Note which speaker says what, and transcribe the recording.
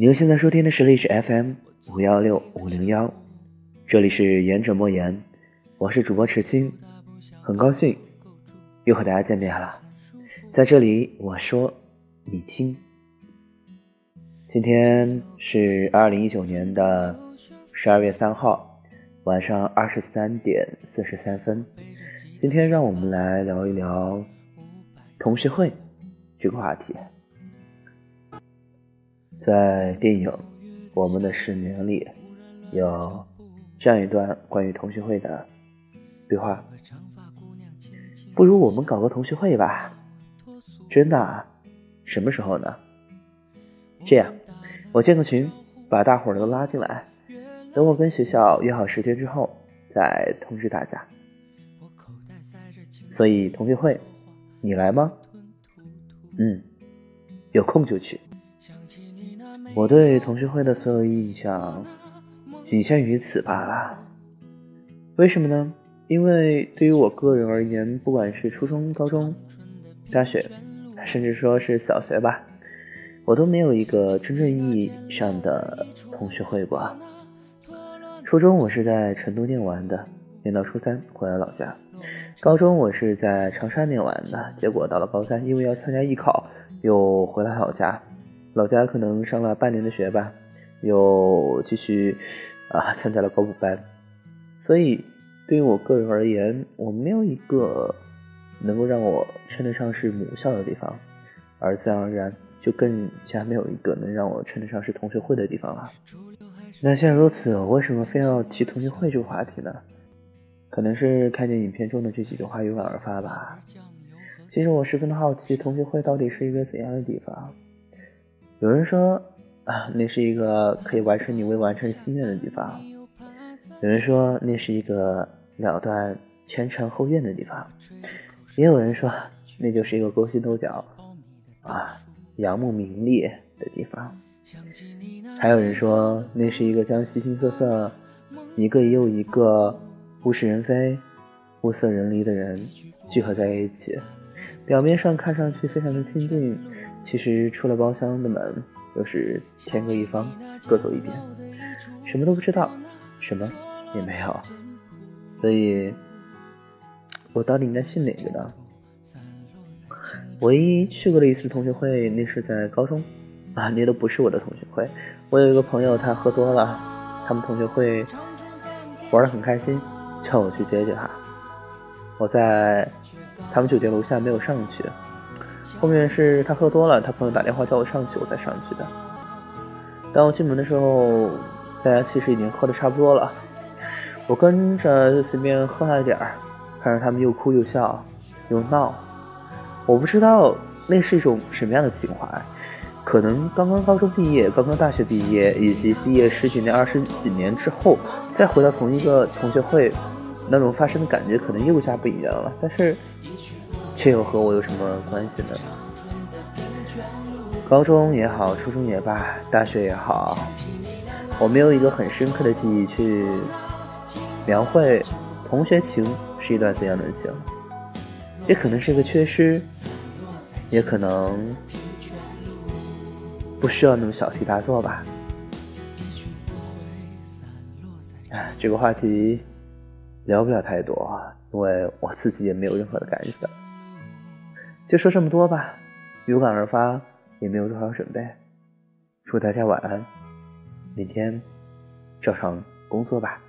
Speaker 1: 您现在收听的是历史 FM 五幺六五零幺，这里是言者莫言，我是主播池青，很高兴又和大家见面了。在这里我说你听，今天是二零一九年的十二月三号晚上二十三点四十三分，今天让我们来聊一聊同学会这个话题。在电影《我们的十年》里，有这样一段关于同学会的对话：“不如我们搞个同学会吧？”真的？什么时候呢？这样，我建个群，把大伙儿都拉进来，等我跟学校约好时间之后，再通知大家。所以同学会，你来吗？嗯，有空就去。我对同学会的所有印象仅限于此罢了。为什么呢？因为对于我个人而言，不管是初中、高中、大学，甚至说是小学吧，我都没有一个真正意义上的同学会过。初中我是在成都念完的，念到初三回来老家；高中我是在长沙念完的，结果到了高三，因为要参加艺考，又回来老家。老家可能上了半年的学吧，又继续啊参加了高补班，所以对于我个人而言，我没有一个能够让我称得上是母校的地方，而自然而然就更加没有一个能让我称得上是同学会的地方了。那既然如此，我为什么非要提同学会这个话题呢？可能是看见影片中的这几句话有感而发吧。其实我十分的好奇，同学会到底是一个怎样的地方？有人说啊，那是一个可以完成你未完成心愿的地方；有人说那是一个了断前尘后怨的地方；也有人说那就是一个勾心斗角啊、仰慕名利的地方；还有人说那是一个将形形色色、一个又一个物是人非、物色人离的人聚合在一起，表面上看上去非常的亲近。其实出了包厢的门，就是天各一方，各走一边，什么都不知道，什么也没有。所以，我到底应该信哪个呢？唯一去过的一次同学会，那是在高中，啊，那都不是我的同学会。我有一个朋友，他喝多了，他们同学会玩的很开心，叫我去接接他。我在他们酒店楼下没有上去。后面是他喝多了，他朋友打电话叫我上去，我才上去的。当我进门的时候，大家其实已经喝的差不多了。我跟着随便喝了一点儿，看着他们又哭又笑又闹。我不知道那是一种什么样的情怀，可能刚刚高中毕业，刚刚大学毕业，以及毕业十几年、二十几年之后，再回到同一个同学会，那种发生的感觉可能又加不一样了。但是。这又和我有什么关系呢？高中也好，初中也罢，大学也好，我没有一个很深刻的记忆去描绘同学情是一段怎样的情，也可能是一个缺失，也可能不需要那么小题大做吧。哎，这个话题聊不了太多，因为我自己也没有任何的感想。就说这么多吧，有感而发，也没有多少准备。祝大家晚安，明天照常工作吧。